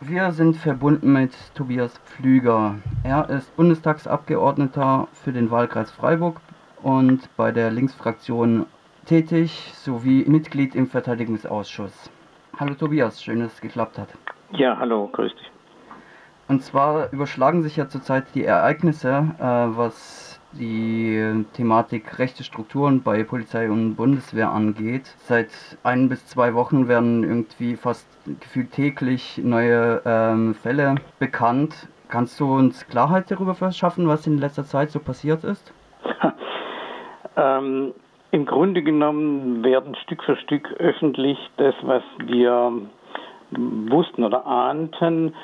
Wir sind verbunden mit Tobias Pflüger. Er ist Bundestagsabgeordneter für den Wahlkreis Freiburg und bei der Linksfraktion tätig sowie Mitglied im Verteidigungsausschuss. Hallo Tobias, schön, dass es geklappt hat. Ja, hallo, grüß dich. Und zwar überschlagen sich ja zurzeit die Ereignisse, äh, was die Thematik rechte Strukturen bei Polizei und Bundeswehr angeht. Seit ein bis zwei Wochen werden irgendwie fast gefühlt täglich neue ähm, Fälle bekannt. Kannst du uns Klarheit darüber verschaffen, was in letzter Zeit so passiert ist? ähm, Im Grunde genommen werden Stück für Stück öffentlich das, was wir wussten oder ahnten,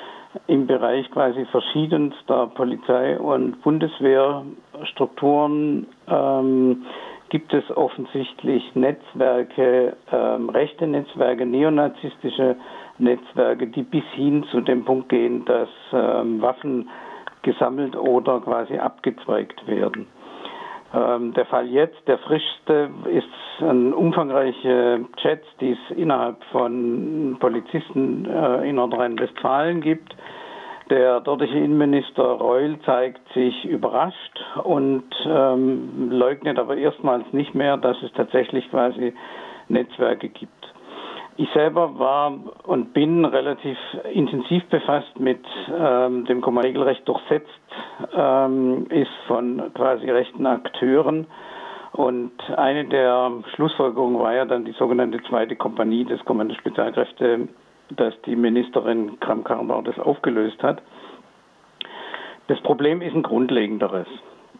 im Bereich quasi verschiedenster Polizei- und Bundeswehrstrukturen ähm, gibt es offensichtlich Netzwerke, ähm, rechte Netzwerke, neonazistische Netzwerke, die bis hin zu dem Punkt gehen, dass ähm, Waffen gesammelt oder quasi abgezweigt werden. Ähm, der Fall jetzt, der frischste, ist ein umfangreiche Chats, die es innerhalb von Polizisten äh, in Nordrhein-Westfalen gibt. Der dortige Innenminister Reul zeigt sich überrascht und ähm, leugnet aber erstmals nicht mehr, dass es tatsächlich quasi Netzwerke gibt. Ich selber war und bin relativ intensiv befasst mit ähm, dem Komma-Regelrecht durchsetzt ähm, ist von quasi rechten Akteuren. Und eine der Schlussfolgerungen war ja dann die sogenannte zweite Kompanie des Kommando Spezialkräfte, dass die Ministerin Kram-Karrenbauer das aufgelöst hat. Das Problem ist ein grundlegenderes,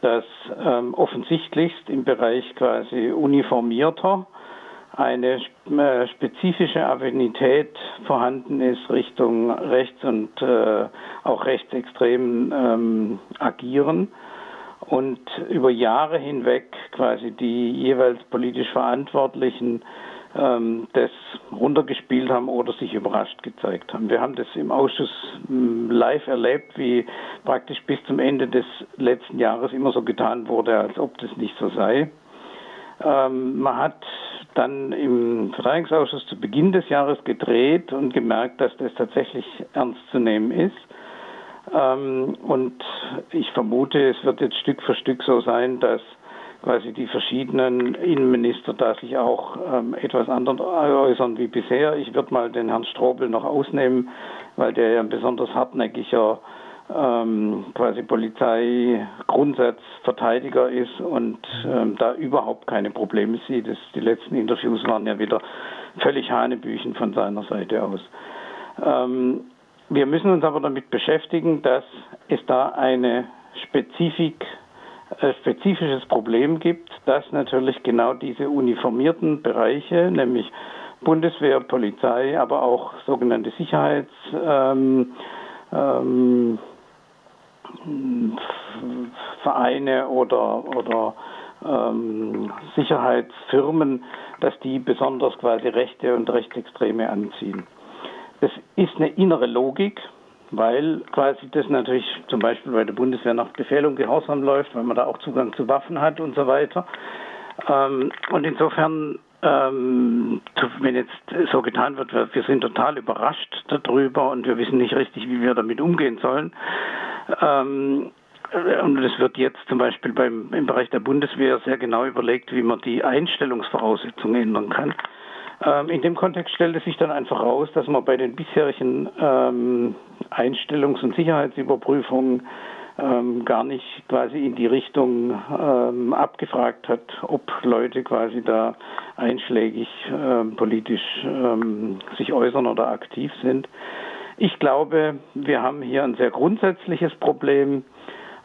dass ähm, offensichtlichst im Bereich quasi uniformierter eine äh, spezifische Affinität vorhanden ist Richtung rechts und äh, auch rechtsextremen ähm, Agieren und über Jahre hinweg quasi die jeweils politisch Verantwortlichen ähm, das runtergespielt haben oder sich überrascht gezeigt haben. Wir haben das im Ausschuss hm, live erlebt, wie praktisch bis zum Ende des letzten Jahres immer so getan wurde, als ob das nicht so sei. Ähm, man hat dann im Verteidigungsausschuss zu Beginn des Jahres gedreht und gemerkt, dass das tatsächlich ernst zu nehmen ist. Ähm, und ich vermute, es wird jetzt Stück für Stück so sein, dass quasi die verschiedenen Innenminister da sich auch ähm, etwas anders äußern wie bisher. Ich würde mal den Herrn Strobel noch ausnehmen, weil der ja ein besonders hartnäckiger ähm, quasi Polizeigrundsatzverteidiger ist und ähm, da überhaupt keine Probleme sieht. Das, die letzten Interviews waren ja wieder völlig Hanebüchen von seiner Seite aus. Ähm, wir müssen uns aber damit beschäftigen, dass es da eine Spezifik, äh, spezifisches Problem gibt, dass natürlich genau diese uniformierten Bereiche, nämlich Bundeswehr, Polizei, aber auch sogenannte Sicherheits ähm, ähm, Vereine oder, oder ähm, Sicherheitsfirmen, dass die besonders quasi Rechte und Rechtsextreme anziehen. Das ist eine innere Logik, weil quasi das natürlich zum Beispiel bei der Bundeswehr nach Befehl und Gehorsam läuft, weil man da auch Zugang zu Waffen hat und so weiter. Ähm, und insofern, ähm, wenn jetzt so getan wird, wir sind total überrascht darüber und wir wissen nicht richtig, wie wir damit umgehen sollen, ähm, und es wird jetzt zum Beispiel beim, im Bereich der Bundeswehr sehr genau überlegt, wie man die Einstellungsvoraussetzungen ändern kann. Ähm, in dem Kontext stellt es sich dann einfach raus, dass man bei den bisherigen ähm, Einstellungs- und Sicherheitsüberprüfungen ähm, gar nicht quasi in die Richtung ähm, abgefragt hat, ob Leute quasi da einschlägig ähm, politisch ähm, sich äußern oder aktiv sind. Ich glaube, wir haben hier ein sehr grundsätzliches Problem.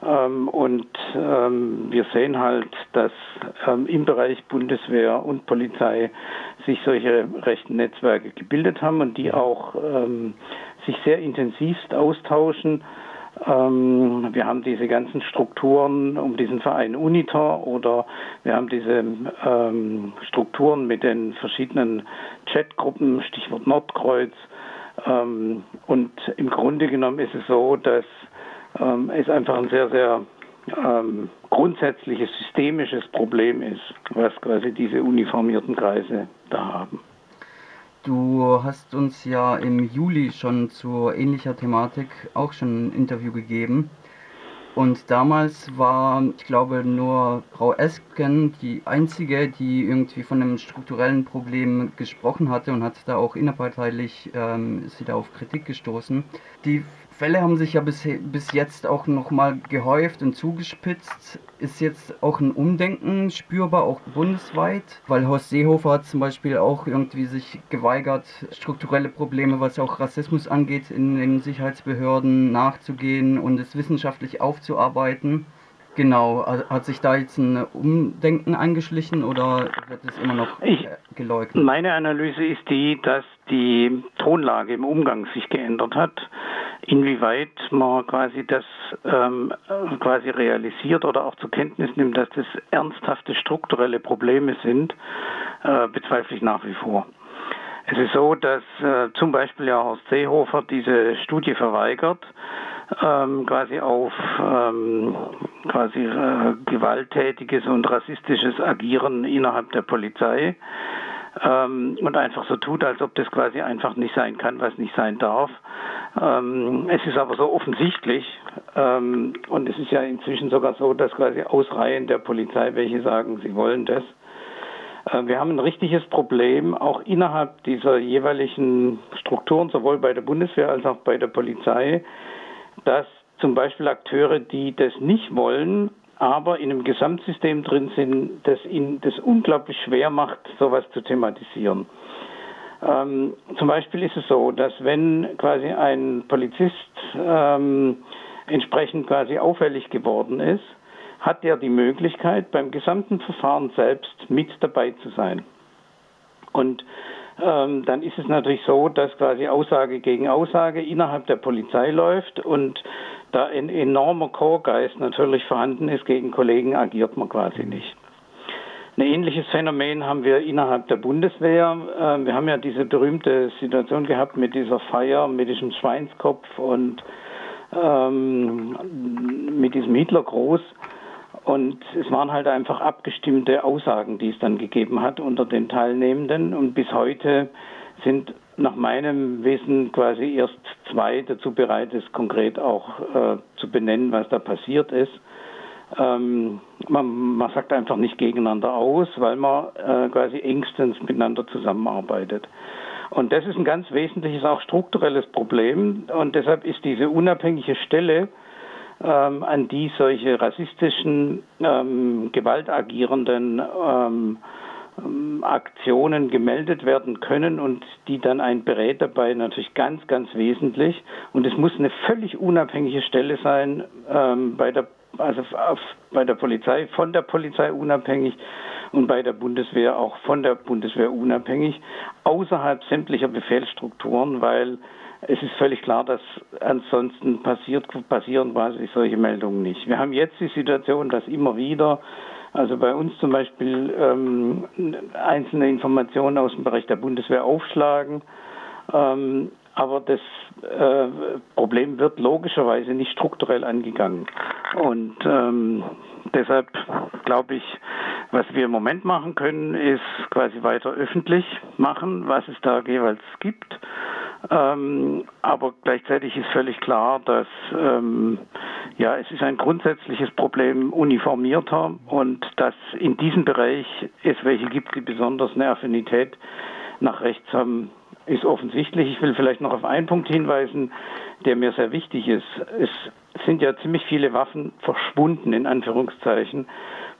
Ähm, und ähm, wir sehen halt, dass ähm, im Bereich Bundeswehr und Polizei sich solche rechten Netzwerke gebildet haben und die auch ähm, sich sehr intensivst austauschen. Ähm, wir haben diese ganzen Strukturen um diesen Verein Unitor oder wir haben diese ähm, Strukturen mit den verschiedenen Chatgruppen, Stichwort Nordkreuz. Ähm, und im Grunde genommen ist es so, dass ähm, es einfach ein sehr, sehr ähm, grundsätzliches systemisches Problem ist, was quasi diese uniformierten Kreise da haben. Du hast uns ja im Juli schon zu ähnlicher Thematik auch schon ein Interview gegeben. Und damals war, ich glaube, nur Frau Esken die einzige, die irgendwie von einem strukturellen Problem gesprochen hatte und hat da auch innerparteilich ähm, ist sie da auf Kritik gestoßen. Die Fälle haben sich ja bis, bis jetzt auch nochmal gehäuft und zugespitzt. Ist jetzt auch ein Umdenken spürbar, auch bundesweit? Weil Horst Seehofer hat zum Beispiel auch irgendwie sich geweigert, strukturelle Probleme, was auch Rassismus angeht, in den Sicherheitsbehörden nachzugehen und es wissenschaftlich aufzuarbeiten. Genau, hat sich da jetzt ein Umdenken eingeschlichen oder wird es immer noch ich, geleugnet? Meine Analyse ist die, dass die Tonlage im Umgang sich geändert hat. Inwieweit man quasi das ähm, quasi realisiert oder auch zur Kenntnis nimmt, dass das ernsthafte strukturelle Probleme sind, äh, bezweifle ich nach wie vor. Es ist so, dass äh, zum Beispiel ja Horst Seehofer diese Studie verweigert ähm, quasi auf ähm, quasi äh, gewalttätiges und rassistisches Agieren innerhalb der Polizei ähm, und einfach so tut, als ob das quasi einfach nicht sein kann, was nicht sein darf. Ähm, es ist aber so offensichtlich ähm, und es ist ja inzwischen sogar so, dass quasi aus Reihen der Polizei welche sagen, sie wollen das. Äh, wir haben ein richtiges Problem, auch innerhalb dieser jeweiligen Strukturen, sowohl bei der Bundeswehr als auch bei der Polizei, dass zum Beispiel Akteure, die das nicht wollen, aber in einem Gesamtsystem drin sind, das ihnen das unglaublich schwer macht, sowas zu thematisieren. Ähm, zum Beispiel ist es so, dass wenn quasi ein Polizist ähm, entsprechend quasi auffällig geworden ist, hat er die Möglichkeit, beim gesamten Verfahren selbst mit dabei zu sein. Und ähm, dann ist es natürlich so, dass quasi Aussage gegen Aussage innerhalb der Polizei läuft und da ein enormer Chorgeist natürlich vorhanden ist, gegen Kollegen agiert man quasi nicht. Ein ähnliches Phänomen haben wir innerhalb der Bundeswehr. Ähm, wir haben ja diese berühmte Situation gehabt mit dieser Feier, mit diesem Schweinskopf und ähm, mit diesem Hitlergruß. Und es waren halt einfach abgestimmte Aussagen, die es dann gegeben hat unter den Teilnehmenden. Und bis heute sind nach meinem Wissen quasi erst zwei dazu bereit, es konkret auch äh, zu benennen, was da passiert ist. Ähm, man, man, sagt einfach nicht gegeneinander aus, weil man äh, quasi engstens miteinander zusammenarbeitet. Und das ist ein ganz wesentliches, auch strukturelles Problem. Und deshalb ist diese unabhängige Stelle ähm, an die solche rassistischen, ähm, gewaltagierenden ähm, ähm, Aktionen gemeldet werden können und die dann ein berät dabei natürlich ganz, ganz wesentlich. Und es muss eine völlig unabhängige Stelle sein, ähm, bei der, also auf, bei der Polizei, von der Polizei unabhängig und bei der Bundeswehr auch von der Bundeswehr unabhängig, außerhalb sämtlicher Befehlsstrukturen, weil es ist völlig klar, dass ansonsten passiert, passieren quasi solche Meldungen nicht. Wir haben jetzt die Situation, dass immer wieder, also bei uns zum Beispiel, ähm, einzelne Informationen aus dem Bereich der Bundeswehr aufschlagen. Ähm, aber das äh, Problem wird logischerweise nicht strukturell angegangen. Und ähm, deshalb glaube ich, was wir im Moment machen können, ist quasi weiter öffentlich machen, was es da jeweils gibt ähm, aber gleichzeitig ist völlig klar, dass ähm, ja, es ist ein grundsätzliches Problem uniformierter und dass in diesem Bereich es welche gibt, die besonders eine Affinität nach rechts haben, ist offensichtlich. Ich will vielleicht noch auf einen Punkt hinweisen, der mir sehr wichtig ist. Es sind ja ziemlich viele Waffen verschwunden, in Anführungszeichen,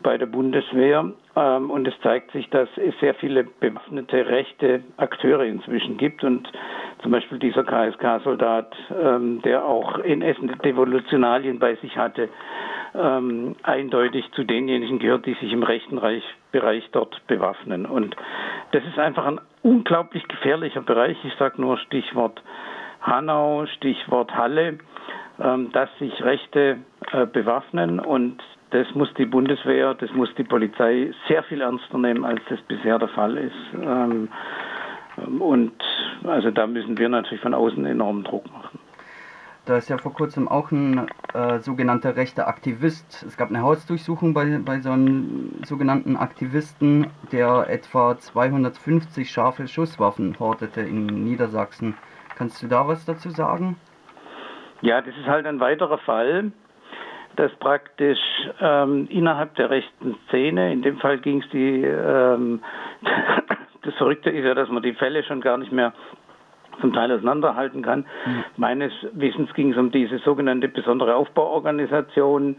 bei der Bundeswehr. Ähm, und es zeigt sich, dass es sehr viele bewaffnete rechte Akteure inzwischen gibt. Und zum Beispiel dieser KSK-Soldat, ähm, der auch in Essen Devolutionalien bei sich hatte, ähm, eindeutig zu denjenigen gehört, die sich im rechten Reich, Bereich dort bewaffnen. Und das ist einfach ein unglaublich gefährlicher Bereich. Ich sage nur Stichwort Hanau, Stichwort Halle, ähm, dass sich Rechte äh, bewaffnen und das muss die Bundeswehr, das muss die Polizei sehr viel ernster nehmen, als das bisher der Fall ist. Ähm, und also da müssen wir natürlich von außen enormen Druck machen. Da ist ja vor kurzem auch ein äh, sogenannter rechter Aktivist. Es gab eine Hausdurchsuchung bei, bei so einem sogenannten Aktivisten, der etwa 250 scharfe Schusswaffen hortete in Niedersachsen. Kannst du da was dazu sagen? Ja, das ist halt ein weiterer Fall, dass praktisch ähm, innerhalb der rechten Szene, in dem Fall ging es die, ähm, das Verrückte ist ja, dass man die Fälle schon gar nicht mehr zum Teil auseinanderhalten kann. Mhm. Meines Wissens ging es um diese sogenannte besondere Aufbauorganisation,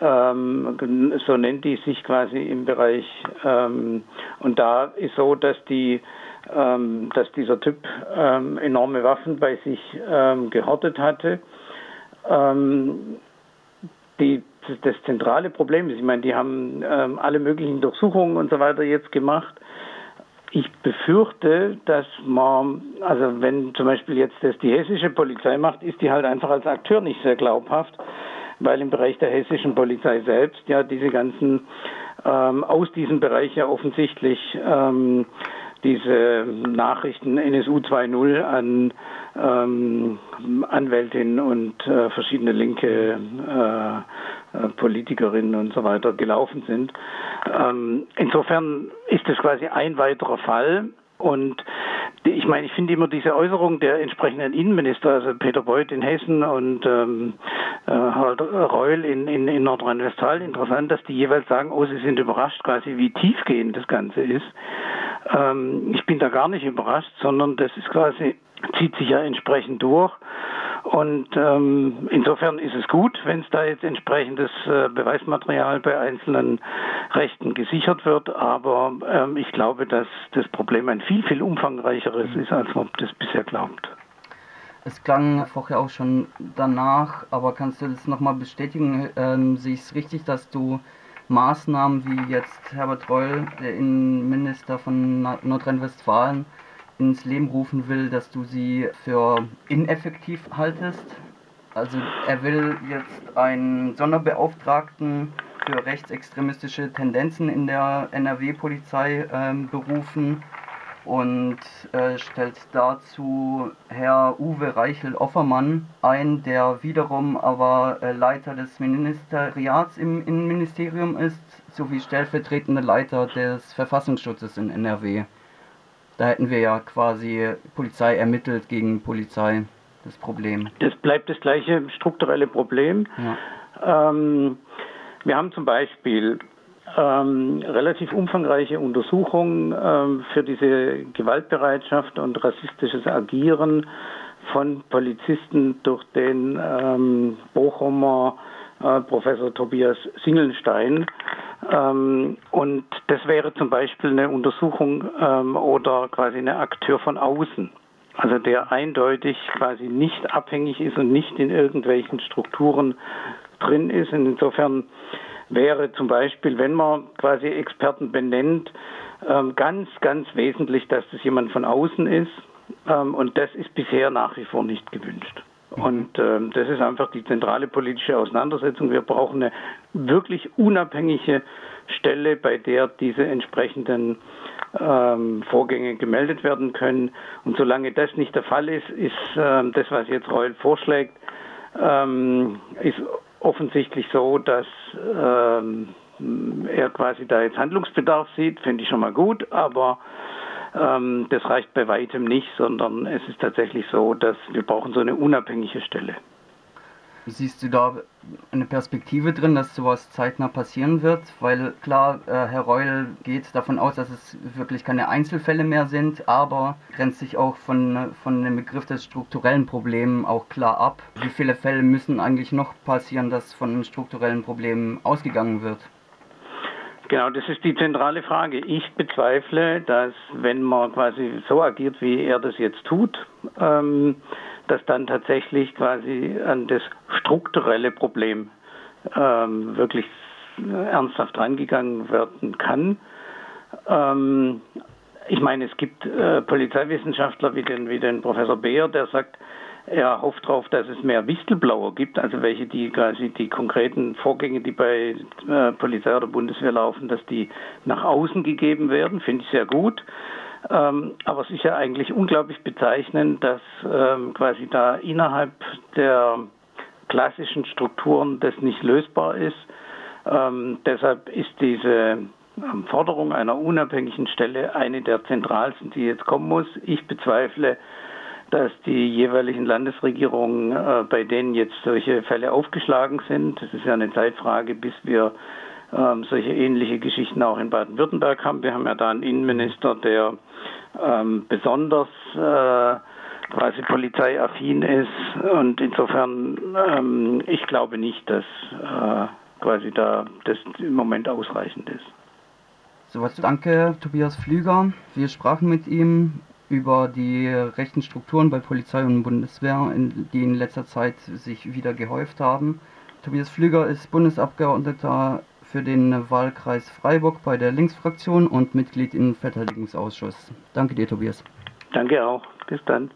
ähm, so nennt die sich quasi im Bereich. Ähm, und da ist so, dass die ähm, dass dieser Typ ähm, enorme Waffen bei sich ähm, gehortet hatte. Ähm, die, das zentrale Problem ist, ich meine, die haben alle möglichen Durchsuchungen und so weiter jetzt gemacht ich befürchte, dass man, also wenn zum Beispiel jetzt das die hessische Polizei macht, ist die halt einfach als Akteur nicht sehr glaubhaft, weil im Bereich der hessischen Polizei selbst ja diese ganzen ähm, aus diesem Bereich ja offensichtlich ähm, diese Nachrichten NSU 2.0 an ähm, Anwältinnen und äh, verschiedene linke äh, Politikerinnen und so weiter gelaufen sind. Ähm, insofern ist es quasi ein weiterer Fall. Und ich meine, ich finde immer diese Äußerung der entsprechenden Innenminister, also Peter Beuth in Hessen und ähm, äh, Harald Reul in, in, in Nordrhein-Westfalen interessant, dass die jeweils sagen, oh, sie sind überrascht quasi, wie tiefgehend das Ganze ist. Ähm, ich bin da gar nicht überrascht, sondern das ist quasi, zieht sich ja entsprechend durch. Und ähm, insofern ist es gut, wenn es da jetzt entsprechendes äh, Beweismaterial bei einzelnen Rechten gesichert wird. Aber ähm, ich glaube, dass das Problem ein viel, viel umfangreicheres ist, als man das bisher glaubt. Es klang vorher auch schon danach, aber kannst du das nochmal bestätigen? Ähm, sehe ich es richtig, dass du Maßnahmen wie jetzt Herbert Reul, der Innenminister von Nordrhein-Westfalen, ins Leben rufen will, dass du sie für ineffektiv haltest. Also er will jetzt einen Sonderbeauftragten für rechtsextremistische Tendenzen in der NRW-Polizei ähm, berufen und äh, stellt dazu Herr Uwe Reichel-Offermann ein, der wiederum aber äh, Leiter des Ministeriats im Innenministerium ist, sowie stellvertretender Leiter des Verfassungsschutzes in NRW. Da hätten wir ja quasi Polizei ermittelt gegen Polizei, das Problem. Das bleibt das gleiche strukturelle Problem. Ja. Ähm, wir haben zum Beispiel ähm, relativ umfangreiche Untersuchungen ähm, für diese Gewaltbereitschaft und rassistisches Agieren von Polizisten durch den ähm, Bochumer äh, Professor Tobias Singelstein. Ähm, und das wäre zum Beispiel eine Untersuchung ähm, oder quasi ein Akteur von außen. Also der eindeutig quasi nicht abhängig ist und nicht in irgendwelchen Strukturen drin ist. Und insofern wäre zum Beispiel, wenn man quasi Experten benennt, ähm, ganz, ganz wesentlich, dass das jemand von außen ist. Ähm, und das ist bisher nach wie vor nicht gewünscht. Und ähm, das ist einfach die zentrale politische Auseinandersetzung. Wir brauchen eine wirklich unabhängige Stelle, bei der diese entsprechenden ähm, Vorgänge gemeldet werden können. Und solange das nicht der Fall ist, ist ähm, das, was jetzt Reul vorschlägt, ähm, ist offensichtlich so, dass ähm, er quasi da jetzt Handlungsbedarf sieht, finde ich schon mal gut, aber ähm, das reicht bei weitem nicht, sondern es ist tatsächlich so, dass wir brauchen so eine unabhängige Stelle. Siehst du da eine Perspektive drin, dass sowas zeitnah passieren wird? Weil klar, äh, Herr Reul geht davon aus, dass es wirklich keine Einzelfälle mehr sind, aber grenzt sich auch von, von dem Begriff des strukturellen Problems auch klar ab. Wie viele Fälle müssen eigentlich noch passieren, dass von strukturellen Problemen ausgegangen wird? Genau, das ist die zentrale Frage. Ich bezweifle, dass wenn man quasi so agiert, wie er das jetzt tut, ähm, dass dann tatsächlich quasi an das strukturelle Problem ähm, wirklich ernsthaft rangegangen werden kann. Ähm, ich meine, es gibt äh, Polizeiwissenschaftler wie den, wie den Professor Beer, der sagt, er hofft darauf, dass es mehr Whistleblower gibt, also welche die quasi die konkreten Vorgänge, die bei äh, Polizei oder Bundeswehr laufen, dass die nach außen gegeben werden, finde ich sehr gut. Ähm, aber es ist ja eigentlich unglaublich bezeichnend, dass ähm, quasi da innerhalb der klassischen Strukturen das nicht lösbar ist. Ähm, deshalb ist diese ähm, Forderung einer unabhängigen Stelle eine der zentralsten, die jetzt kommen muss. Ich bezweifle, dass die jeweiligen Landesregierungen, äh, bei denen jetzt solche Fälle aufgeschlagen sind, das ist ja eine Zeitfrage, bis wir ähm, solche ähnliche Geschichten auch in Baden-Württemberg haben. Wir haben ja da einen Innenminister, der ähm, besonders äh, quasi polizeiaffin ist und insofern ähm, ich glaube nicht, dass äh, quasi da das im Moment ausreichend ist. Soweit danke Tobias Flüger. Wir sprachen mit ihm über die rechten Strukturen bei Polizei und Bundeswehr, die in letzter Zeit sich wieder gehäuft haben. Tobias Flüger ist Bundesabgeordneter für den Wahlkreis Freiburg bei der Linksfraktion und Mitglied im Verteidigungsausschuss. Danke dir, Tobias. Danke auch. Bis dann.